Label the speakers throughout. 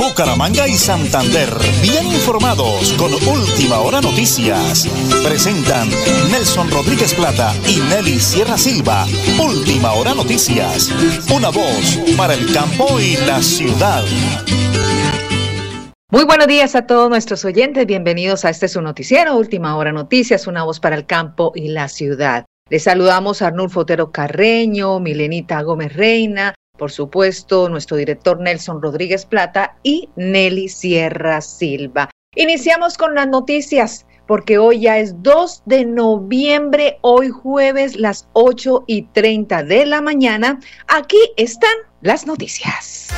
Speaker 1: Bucaramanga y Santander, bien informados con Última Hora Noticias. Presentan Nelson Rodríguez Plata y Nelly Sierra Silva. Última Hora Noticias. Una voz para el campo y la ciudad.
Speaker 2: Muy buenos días a todos nuestros oyentes. Bienvenidos a este su noticiero, Última Hora Noticias, una voz para el campo y la ciudad. Les saludamos a Arnulfo Otero Carreño, Milenita Gómez Reina, por supuesto, nuestro director Nelson Rodríguez Plata y Nelly Sierra Silva. Iniciamos con las noticias porque hoy ya es 2 de noviembre, hoy jueves, las 8 y 30 de la mañana. Aquí están las noticias.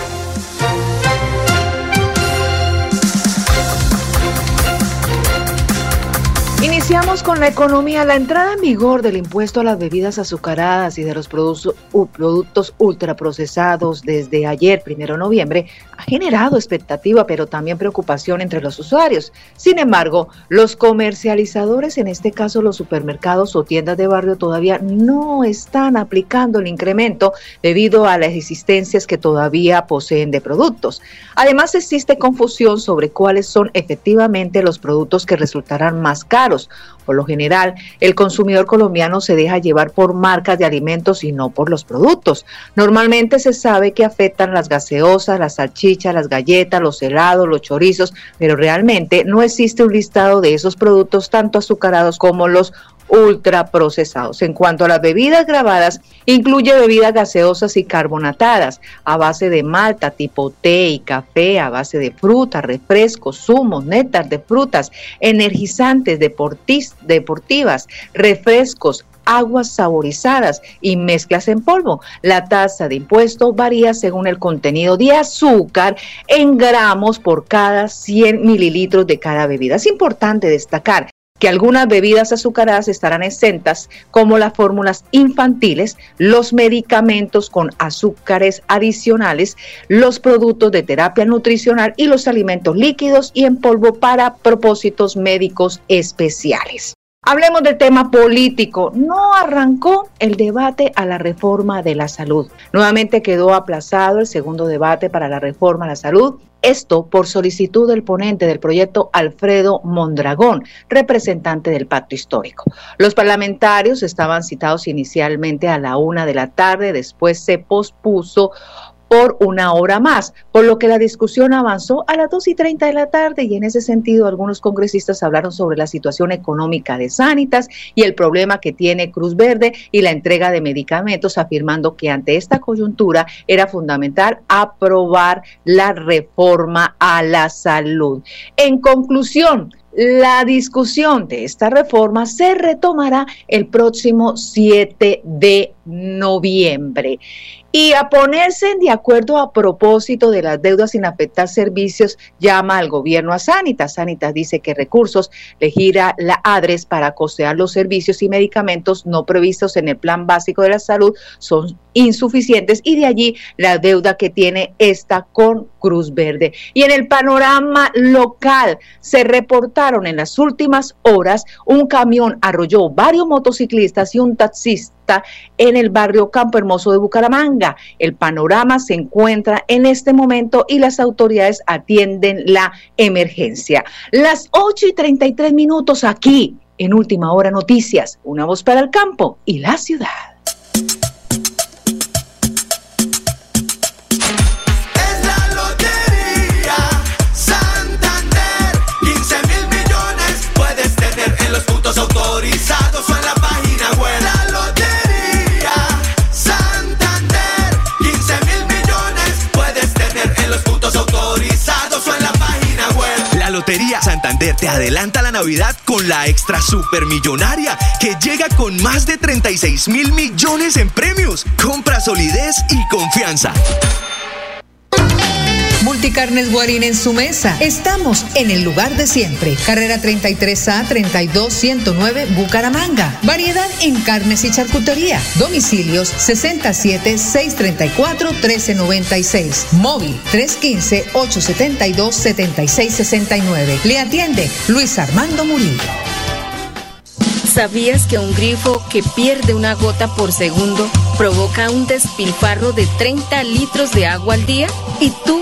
Speaker 2: Iniciamos con la economía. La entrada en vigor del impuesto a las bebidas azucaradas y de los productos, productos ultraprocesados desde ayer, primero de noviembre, ha generado expectativa, pero también preocupación entre los usuarios. Sin embargo, los comercializadores, en este caso los supermercados o tiendas de barrio, todavía no están aplicando el incremento debido a las existencias que todavía poseen de productos. Además, existe confusión sobre cuáles son efectivamente los productos que resultarán más caros por lo general, el consumidor colombiano se deja llevar por marcas de alimentos y no por los productos. Normalmente se sabe que afectan las gaseosas, las salchichas, las galletas, los helados, los chorizos, pero realmente no existe un listado de esos productos tanto azucarados como los ultraprocesados. En cuanto a las bebidas grabadas, incluye bebidas gaseosas y carbonatadas a base de malta tipo té y café, a base de fruta, refrescos, zumos, néctar de frutas, energizantes deportivas, refrescos, aguas saborizadas y mezclas en polvo. La tasa de impuesto varía según el contenido de azúcar en gramos por cada 100 mililitros de cada bebida. Es importante destacar que algunas bebidas azucaradas estarán exentas, como las fórmulas infantiles, los medicamentos con azúcares adicionales, los productos de terapia nutricional y los alimentos líquidos y en polvo para propósitos médicos especiales. Hablemos del tema político. No arrancó el debate a la reforma de la salud. Nuevamente quedó aplazado el segundo debate para la reforma a la salud. Esto por solicitud del ponente del proyecto Alfredo Mondragón, representante del Pacto Histórico. Los parlamentarios estaban citados inicialmente a la una de la tarde, después se pospuso por una hora más, por lo que la discusión avanzó a las 2 y 30 de la tarde y en ese sentido algunos congresistas hablaron sobre la situación económica de Sanitas y el problema que tiene Cruz Verde y la entrega de medicamentos, afirmando que ante esta coyuntura era fundamental aprobar la reforma a la salud. En conclusión, la discusión de esta reforma se retomará el próximo 7 de noviembre y a ponerse de acuerdo a propósito de las deudas sin afectar servicios llama al gobierno a Sanitas. Sanitas dice que recursos le gira la ADRES para costear los servicios y medicamentos no previstos en el plan básico de la salud son insuficientes y de allí la deuda que tiene esta con Cruz Verde. Y en el panorama local se reportaron en las últimas horas un camión arrolló varios motociclistas y un taxista en el barrio Campo Hermoso de Bucaramanga. El panorama se encuentra en este momento y las autoridades atienden la emergencia. Las 8 y 33 minutos aquí en Última Hora Noticias, una voz para el campo y la ciudad.
Speaker 3: autorizados o en la
Speaker 4: te adelanta la Navidad con la extra supermillonaria que llega con más de 36 mil millones en premios. Compra solidez y confianza.
Speaker 2: Multicarnes Guarín en su mesa. Estamos en el lugar de siempre. Carrera 33A 32109 Bucaramanga. Variedad en carnes y charcutería. Domicilios 67 634 1396. Móvil 315 872 7669. Le atiende Luis Armando Murillo.
Speaker 5: ¿Sabías que un grifo que pierde una gota por segundo provoca un despilfarro de 30 litros de agua al día? ¿Y tú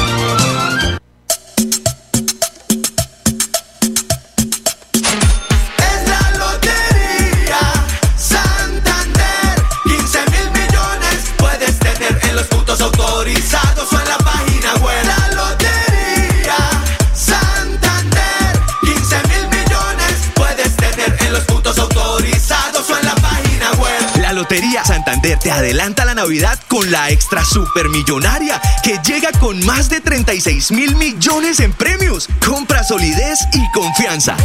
Speaker 6: Santander
Speaker 4: te adelanta la Navidad con la extra supermillonaria que llega con más de 36 mil millones en premios. Compra solidez y confianza.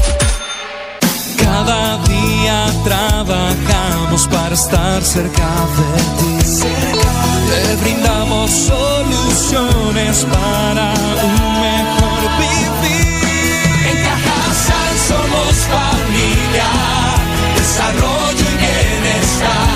Speaker 7: Cada día trabajamos para estar cerca de ti. Te brindamos soluciones para un mejor vivir. En Cajasal somos familia, desarrollo y bienestar.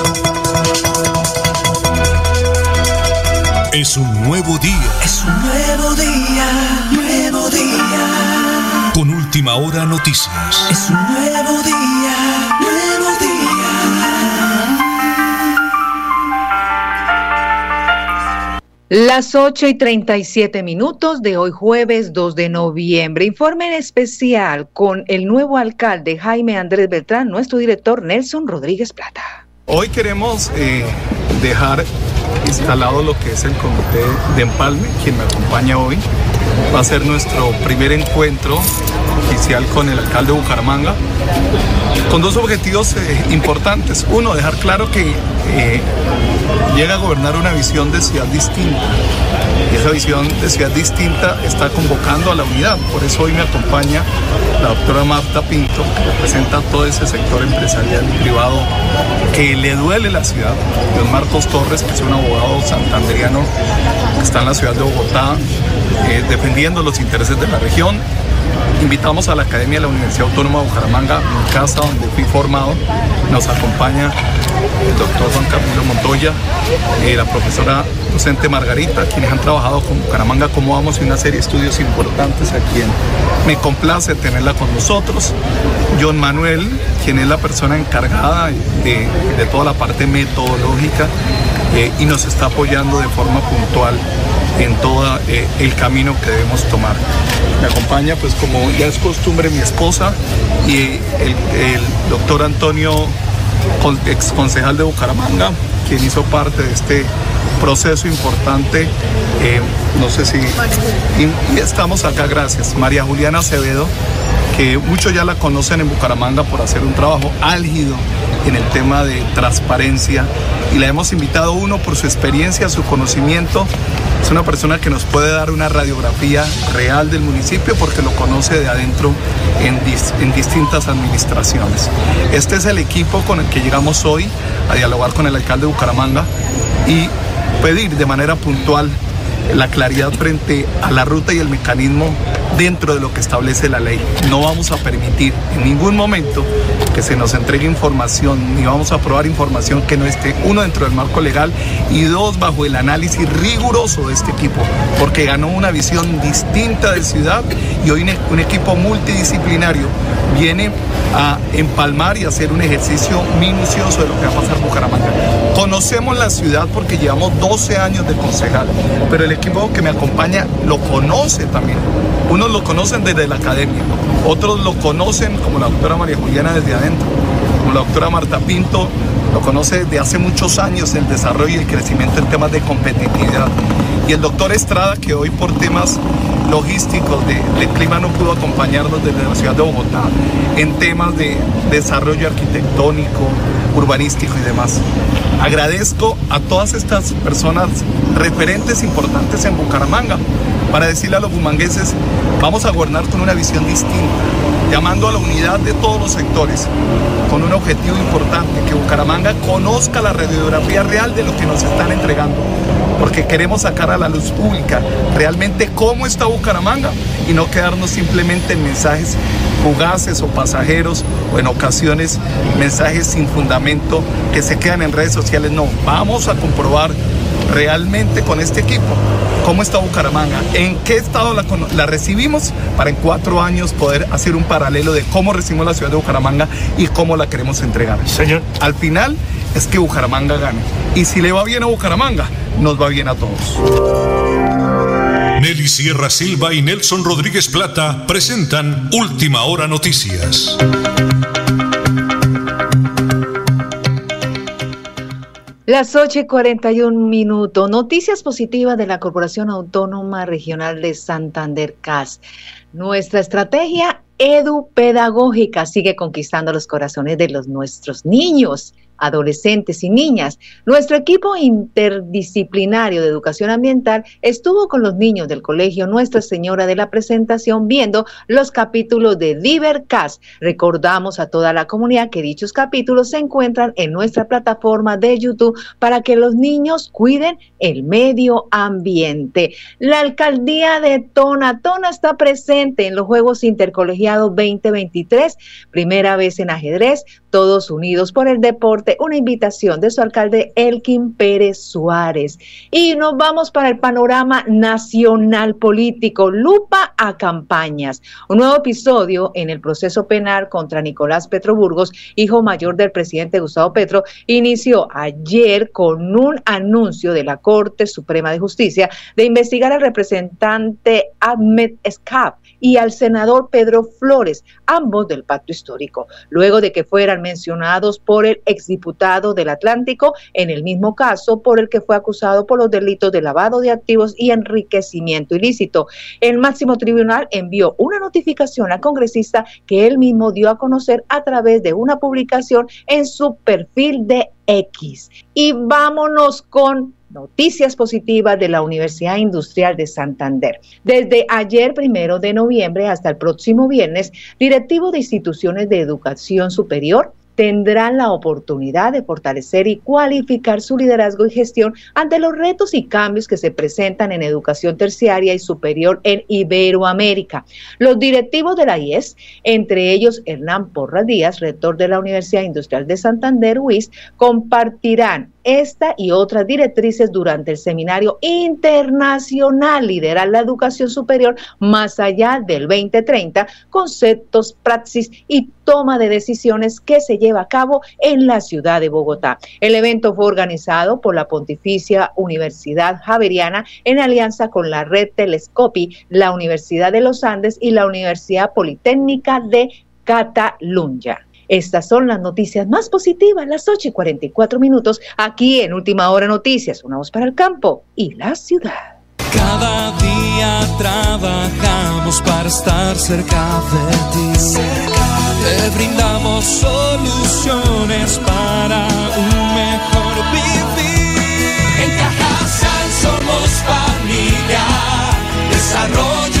Speaker 8: Es un nuevo día.
Speaker 9: Es un nuevo día, nuevo día.
Speaker 8: Con última hora noticias.
Speaker 9: Es un nuevo día, nuevo día.
Speaker 10: Las 8 y 37 minutos de hoy jueves 2 de noviembre. Informe en especial con el nuevo alcalde Jaime Andrés Beltrán, nuestro director Nelson Rodríguez Plata.
Speaker 11: Hoy queremos eh, dejar instalado lo que es el comité de empalme, quien me acompaña hoy. Va a ser nuestro primer encuentro oficial con el alcalde de Bucaramanga, con dos objetivos eh, importantes. Uno, dejar claro que eh, llega a gobernar una visión de ciudad distinta. Y esa visión de ciudad distinta está convocando a la unidad. Por eso hoy me acompaña la doctora Marta Pinto, que representa todo ese sector empresarial y privado que le duele la ciudad. Don Marcos Torres, que es un abogado santanderiano que está en la ciudad de Bogotá, eh, defendiendo los intereses de la región. Invitamos a la Academia de la Universidad Autónoma de Bucaramanga, mi casa donde fui formado. Nos acompaña el doctor Juan Camilo Montoya, eh, la profesora docente Margarita, quienes han trabajado con Bucaramanga como vamos y una serie de estudios importantes a quien me complace tenerla con nosotros. John Manuel, quien es la persona encargada de, toda la parte metodológica eh, y nos está apoyando de forma puntual en todo eh, el camino que debemos tomar. Me acompaña, pues como ya es costumbre, mi esposa y el, el doctor Antonio, ex concejal de Bucaramanga, quien hizo parte de este proceso importante. eh, no sé si... Y, y estamos acá, gracias. María Juliana Acevedo, que muchos ya la conocen en Bucaramanga por hacer un trabajo álgido en el tema de transparencia y la hemos invitado uno por su experiencia, su conocimiento. Es una persona que nos puede dar una radiografía real del municipio porque lo conoce de adentro en, en distintas administraciones. Este es el equipo con el que llegamos hoy a dialogar con el alcalde de Bucaramanga y pedir de manera puntual la claridad frente a la ruta y el mecanismo dentro de lo que establece la ley. No vamos a permitir en ningún momento que se nos entregue información, ni vamos a aprobar información que no esté, uno, dentro del marco legal y dos, bajo el análisis riguroso de este equipo, porque ganó una visión distinta de ciudad y hoy un equipo multidisciplinario viene a empalmar y hacer un ejercicio minucioso de lo que va a pasar en Bucaramanga. Conocemos la ciudad porque llevamos 12 años de concejal, pero el equipo que me acompaña lo conoce también. Unos lo conocen desde la academia, otros lo conocen como la doctora María Juliana desde adentro, como la doctora Marta Pinto lo conoce desde hace muchos años el desarrollo y el crecimiento en temas de competitividad. Y el doctor Estrada, que hoy por temas logísticos de, clima no pudo acompañarnos desde la ciudad de Bogotá, en temas de desarrollo arquitectónico, urbanístico y demás. Agradezco a todas estas personas referentes importantes en Bucaramanga para decirle a los bumangueses, vamos a gobernar con una visión distinta, llamando a la unidad de todos los sectores, con un objetivo importante, que Bucaramanga conozca la radiografía real de lo que nos están entregando, porque queremos sacar a la luz pública realmente cómo está Bucaramanga y no quedarnos simplemente en mensajes fugaces o pasajeros o en ocasiones mensajes sin fundamento que se quedan en redes sociales. No, vamos a comprobar realmente con este equipo cómo está Bucaramanga, en qué estado la, recibimos para en cuatro años poder hacer un paralelo de cómo recibimos la ciudad de Bucaramanga y cómo la queremos entregar.
Speaker 8: Señor.
Speaker 11: Al final es que Bucaramanga gane. Y si le va bien a Bucaramanga, nos va bien a todos.
Speaker 8: Nelly Sierra Silva y Nelson Rodríguez Plata presentan Última Hora Noticias.
Speaker 2: Las 8 y 41 minutos. Noticias positivas de la Corporación Autónoma Regional de Santander CAS. Nuestra estrategia edupedagógica sigue conquistando los corazones de los nuestros niños adolescentes y niñas. Nuestro equipo interdisciplinario de educación ambiental estuvo con los niños del colegio Nuestra Señora de la Presentación viendo los capítulos de Divercast. Recordamos a toda la comunidad que dichos capítulos se encuentran en nuestra plataforma de YouTube para que los niños cuiden el medio ambiente. La alcaldía de Tona, Tona está presente en los Juegos Intercolegiados 2023, primera vez en ajedrez, todos unidos por el deporte, una invitación de su alcalde Elkin Pérez Suárez. Y nos vamos para el panorama nacional político, lupa a campañas. Un nuevo episodio en el proceso penal contra Nicolás Petro Burgos, hijo mayor del presidente Gustavo Petro, inició ayer con un anuncio de la Corte Suprema de Justicia de investigar al representante Ahmed Escap y al senador Pedro Flores, ambos del pacto histórico, luego de que fueran mencionados por el exdiputado del Atlántico en el mismo caso por el que fue acusado por los delitos de lavado de activos y enriquecimiento ilícito. El máximo tribunal envió una notificación al congresista que él mismo dio a conocer a través de una publicación en su perfil de X. Y vámonos con Noticias positivas de la Universidad Industrial de Santander. Desde ayer, primero de noviembre, hasta el próximo viernes, directivos de instituciones de educación superior, tendrán la oportunidad de fortalecer y cualificar su liderazgo y gestión ante los retos y cambios que se presentan en educación terciaria y superior en Iberoamérica. Los directivos de la IES, entre ellos Hernán Porras Díaz, rector de la Universidad Industrial de Santander, UIS, compartirán esta y otras directrices durante el seminario internacional Liderar la Educación Superior más allá del 2030, conceptos, praxis y toma de decisiones que se lleva a cabo en la ciudad de Bogotá. El evento fue organizado por la Pontificia Universidad Javeriana en alianza con la red Telescopi, la Universidad de los Andes y la Universidad Politécnica de Cataluña. Estas son las noticias más positivas, las 8 y 44 minutos, aquí en Última Hora Noticias, una voz para el campo y la ciudad.
Speaker 7: Cada día trabajamos para estar cerca de ti. Te brindamos soluciones para un mejor vivir.
Speaker 3: En Cajasal somos familia, desarrollo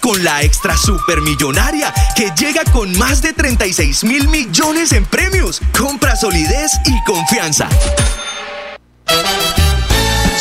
Speaker 4: Con la extra supermillonaria que llega con más de 36 mil millones en premios. Compra solidez y confianza.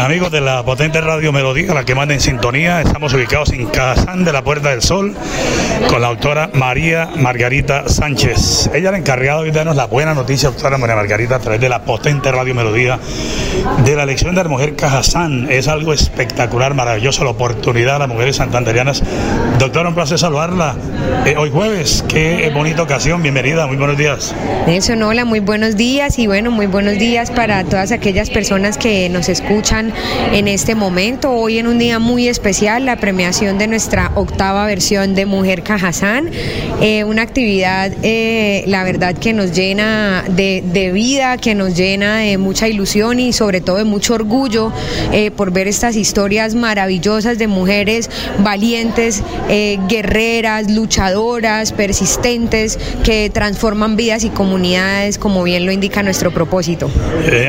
Speaker 12: Amigos de la potente radio Melodía, la que manda en sintonía, estamos ubicados en Cazán de la Puerta del Sol con la doctora María Margarita Sánchez. Ella es la encargada de darnos la buena noticia, doctora María Margarita, a través de la potente radio Melodía de la elección de la mujer Cajazán. Es algo espectacular, maravilloso, la oportunidad de las mujeres santanderianas. Doctora, un placer saludarla. Eh, hoy jueves, qué bonita ocasión, bienvenida, muy buenos días.
Speaker 13: Nelson, hola, muy buenos días y bueno, muy buenos días para todas aquellas personas que nos escuchan en este momento. Hoy en un día muy especial, la premiación de nuestra octava versión de Mujer Cajazán. Eh, una actividad, eh, la verdad, que nos llena de, vida, que nos llena de mucha ilusión y sobre todo de mucho orgullo eh, por ver estas historias maravillosas de mujeres valientes, guerreras, luchadoras, persistentes, que transforman vidas y comunidades, como bien lo indica nuestro propósito.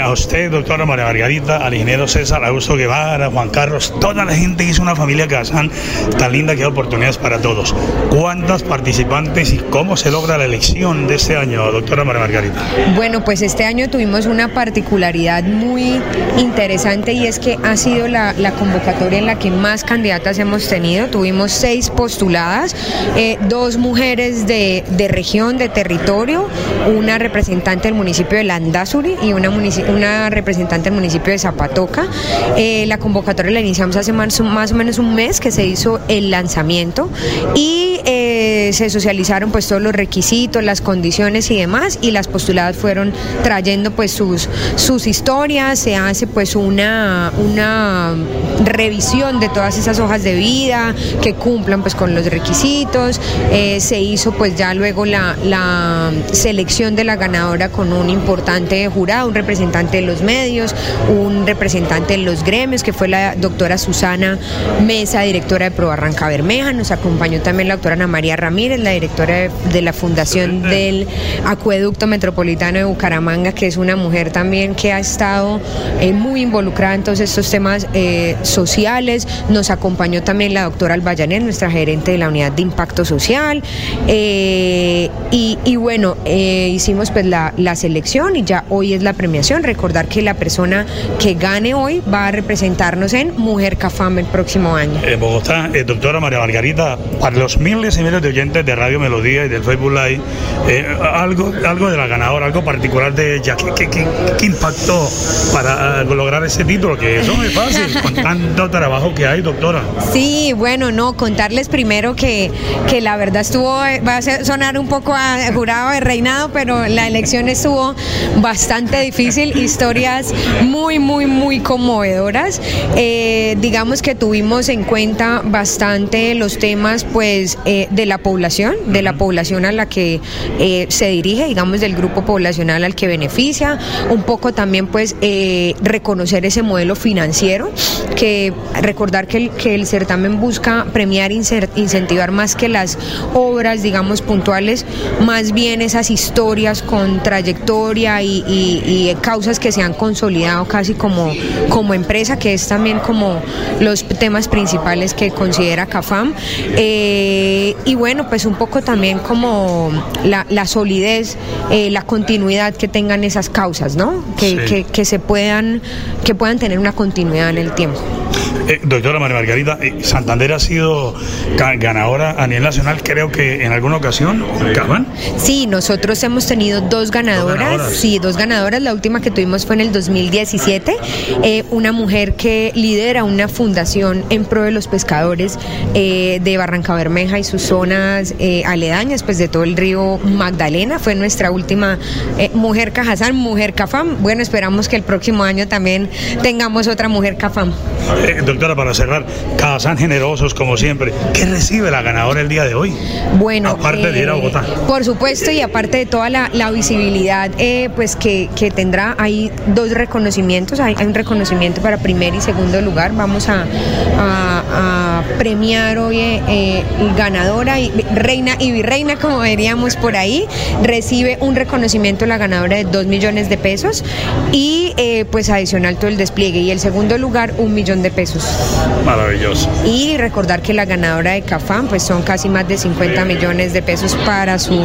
Speaker 12: a usted, doctora María Margarita, al ingeniero César Augusto Guevara, Juan Carlos, toda la gente que hizo una familia Cajazán tan linda que da oportunidades para todos. ¿Cuántas participantes y cómo se logra la elección de este año, doctora María Margarita?
Speaker 13: Bueno, pues este año tuvimos una particularidad muy interesante y es que ha sido la, convocatoria en la que más candidatas hemos tenido. Tuvimos seis postuladas, eh, dos mujeres de, región, de territorio, una representante del municipio de Landazuri y una representante del municipio de Zapatoca. Eh, la convocatoria la iniciamos hace más, más, o menos un mes que se hizo el lanzamiento y eh, se socializaron pues todos los requisitos, las condiciones y demás y las postuladas fueron trayendo pues sus, sus historias, se hace pues una, una revisión de todas esas hojas de vida que cumplan pues con los requisitos, eh, se hizo pues ya luego la, la selección de la ganadora con un importante jurado, un representante de los medios, un representante en los gremios, que fue la doctora Susana Mesa, directora de Pro Barranca Bermeja. Nos acompañó también la doctora Ana María Ramírez, la directora de, de la Fundación del Acueducto Metropolitano de Bucaramanga, que es una mujer también que ha estado eh, muy involucrada en todos estos temas eh, sociales. Nos acompañó también la doctora Albayanet, nuestra gerente de la unidad de impacto social. Eh, y, y bueno, hicimos pues la, la selección y ya hoy es la premiación. Recordar que la persona que gane hoy va a representarnos en Mujer Cafam el próximo año.
Speaker 12: En Bogotá, eh, doctora María Margarita, para los miles y miles de oyentes de Radio Melodía y del Facebook Live, eh, algo, algo de la ganadora, algo particular de ella, ¿qué, qué, qué- impactó para eh, lograr ese título? Que eso no es fácil, con tanto trabajo que hay, doctora.
Speaker 13: Sí, bueno, no, contarles primero que, que la verdad estuvo, va a sonar un poco a jurado de reinado, pero la elección estuvo bastante difícil, historias muy, muy, muy conmovedoras. Eh, digamos que tuvimos en cuenta bastante los temas pues eh, de la población, de la población a la que eh, se dirige, digamos del grupo poblacional al que beneficia, un poco también pues reconocer ese modelo financiero, que recordar que el, que el certamen busca premiar, incentivar más que las obras, digamos, puntuales, más bien esas historias con trayectoria y, y- y causas que se han consolidado casi como, como empresa, que es también como los temas principales que considera CAFAM. Eh, y bueno, pues un poco también como la, la solidez, eh, la continuidad que tengan esas causas, ¿no? Que,
Speaker 12: Sí.
Speaker 13: que- que se puedan, que puedan tener una continuidad en el tiempo.
Speaker 12: Eh, doctora María Margarita, eh, Santander ha sido ga- ganadora a nivel nacional, creo que en alguna ocasión, Cabán.
Speaker 13: Sí, nosotros hemos tenido dos ganadoras,
Speaker 12: ganadoras.
Speaker 13: sí, dos ganadoras. La última que tuvimos fue en el 2017. Eh, una mujer que lidera una fundación en pro de los pescadores de Barranca Bermeja y sus zonas aledañas, pues de todo el río Magdalena. Fue nuestra última mujer Cajazán, mujer Cafam. Bueno, esperamos que el próximo año también tengamos otra mujer Cafam.
Speaker 12: Eh, doctora, para cerrar, Cazán generosos como siempre. ¿Qué recibe la ganadora el día de hoy?
Speaker 13: Bueno,
Speaker 12: Aparte de ir a
Speaker 13: eh,
Speaker 12: Bogotá.
Speaker 13: Por supuesto, y aparte de toda la, la visibilidad eh, pues que, que tendrá, hay dos reconocimientos, hay, hay un reconocimiento para primer y segundo lugar, vamos a, a- a premiar hoy eh, eh, ganadora, y, reina y virreina, como diríamos por ahí, recibe un reconocimiento la ganadora de dos millones de pesos y eh, pues adicional todo el despliegue, y el segundo lugar un millón de pesos.
Speaker 12: Maravilloso.
Speaker 13: Y recordar que la ganadora de Cafam pues son casi más de 50 millones de pesos para su,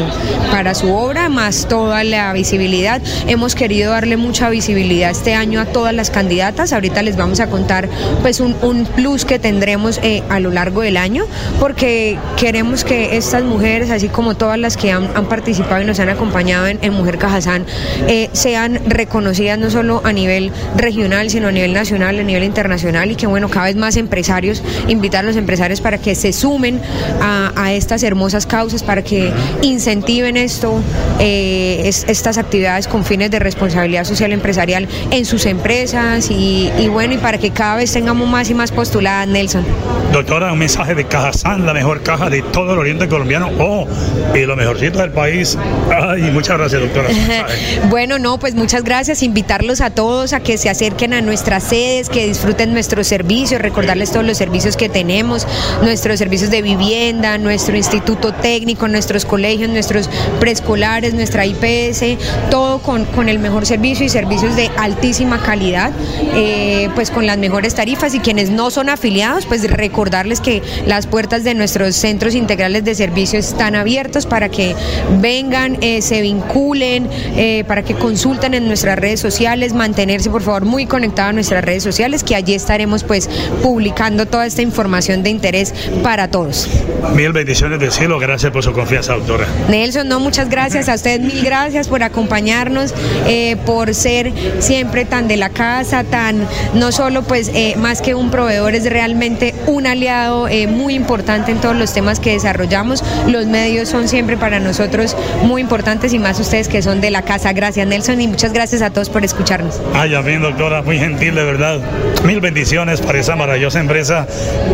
Speaker 13: para su obra, más toda la visibilidad. Hemos querido darle mucha visibilidad este año a todas las candidatas. Ahorita les vamos a contar pues un, un plus que tendremos eh, a lo largo del año, porque queremos que estas mujeres, así como todas las que han, participado y nos han acompañado en, Mujer Cajazán, eh, sean reconocidas no solo a nivel regional, sino a nivel nacional, a nivel internacional y que bueno, cada vez más empresarios, invitar a los empresarios para que se sumen a, estas hermosas causas, para que incentiven esto, eh, es- estas actividades con fines de responsabilidad social empresarial en sus empresas y bueno, y para que cada vez tengamos más y más postuladas, Nelson.
Speaker 12: Doctora, un mensaje de Cajazán, la mejor caja de todo el oriente colombiano. Oh, y lo mejorcito del país. Ay, muchas gracias, doctora.
Speaker 13: Bueno, no, pues muchas gracias. Invitarlos a todos a que se acerquen a nuestras sedes, que disfruten nuestros servicios, recordarles todos los servicios que tenemos, nuestros servicios de vivienda, nuestro instituto técnico, nuestros colegios, nuestros preescolares, nuestra IPS, todo con, con el mejor servicio y servicios de altísima calidad, eh, pues con las mejores tarifas y quienes no son afiliados, pues recordarles que las puertas de nuestros centros integrales de servicio están abiertos para que vengan, eh, se vinculen, eh, para que consulten en nuestras redes sociales, mantenerse por favor muy conectados a nuestras redes sociales, que allí estaremos pues publicando toda esta información de interés para todos.
Speaker 12: Mil bendiciones del cielo. Gracias por su confianza, doctora.
Speaker 13: Nelson, no, muchas gracias a ustedes, mil gracias por acompañarnos, eh, por ser siempre tan de la casa, tan, no solo pues más que un proveedor, es realmente realmente un aliado eh, muy importante en todos los temas que desarrollamos. Los medios son siempre para nosotros muy importantes y más ustedes que son de la casa. Gracias Nelson y muchas gracias a todos por escucharnos.
Speaker 12: Ay, bien doctora, muy gentil de verdad. Mil bendiciones para esa maravillosa empresa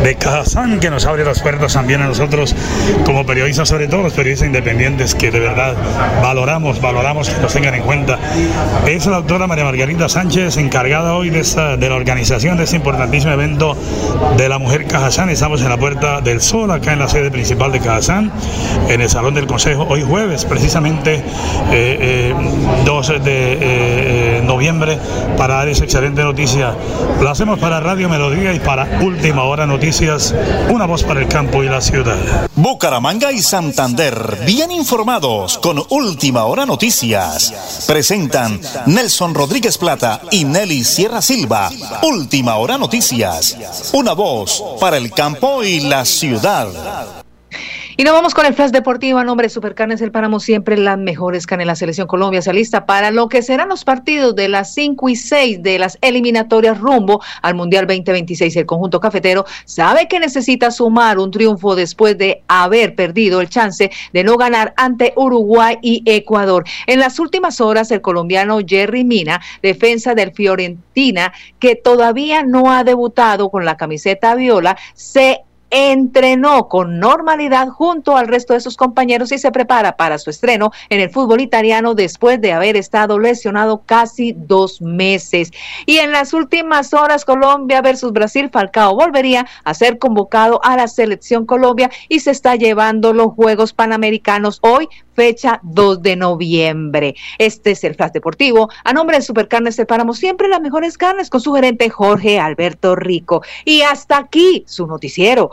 Speaker 12: de Kazán que nos abre las puertas también a nosotros como periodistas, sobre todo los periodistas independientes que de verdad valoramos, valoramos que nos tengan en cuenta. Es la doctora María Margarita Sánchez, encargada hoy de, esta, de la organización de este importantísimo evento de la mujer Cajazán. Estamos en la Puerta del Sol, acá en la sede principal de Cajazán, en el Salón del Consejo, hoy jueves, precisamente 2 eh, eh, de eh, noviembre, para dar esa excelente noticia. Lo hacemos para Radio Melodía y para Última Hora Noticias, una voz para el campo y la ciudad.
Speaker 1: Bucaramanga y Santander, bien informados con Última Hora Noticias. Presentan Nelson Rodríguez Plata y Nelly Sierra Silva. Última Hora Noticias. Una para el campo y la ciudad.
Speaker 2: Y nos vamos con el flash deportivo a nombre de Supercarnes El Páramo, siempre las mejores carnes. La selección Colombia se lista para lo que serán los partidos de las 5 y 6 de las eliminatorias rumbo al Mundial 2026. El conjunto cafetero sabe que necesita sumar un triunfo después de haber perdido el chance de no ganar ante Uruguay y Ecuador. En las últimas horas, el colombiano Jerry Mina, defensa del Fiorentina, que todavía no ha debutado con la camiseta viola, se entrenó con normalidad junto al resto de sus compañeros y se prepara para su estreno en el fútbol italiano después de haber estado lesionado casi dos meses. Y en las últimas horas, Colombia versus Brasil, Falcao volvería a ser convocado a la selección Colombia y se está llevando los Juegos Panamericanos hoy fecha 2 de noviembre. Este es el Flash Deportivo. A nombre de Supercarnes separamos siempre las mejores carnes con su gerente Jorge Alberto Rico. Y hasta aquí su noticiero.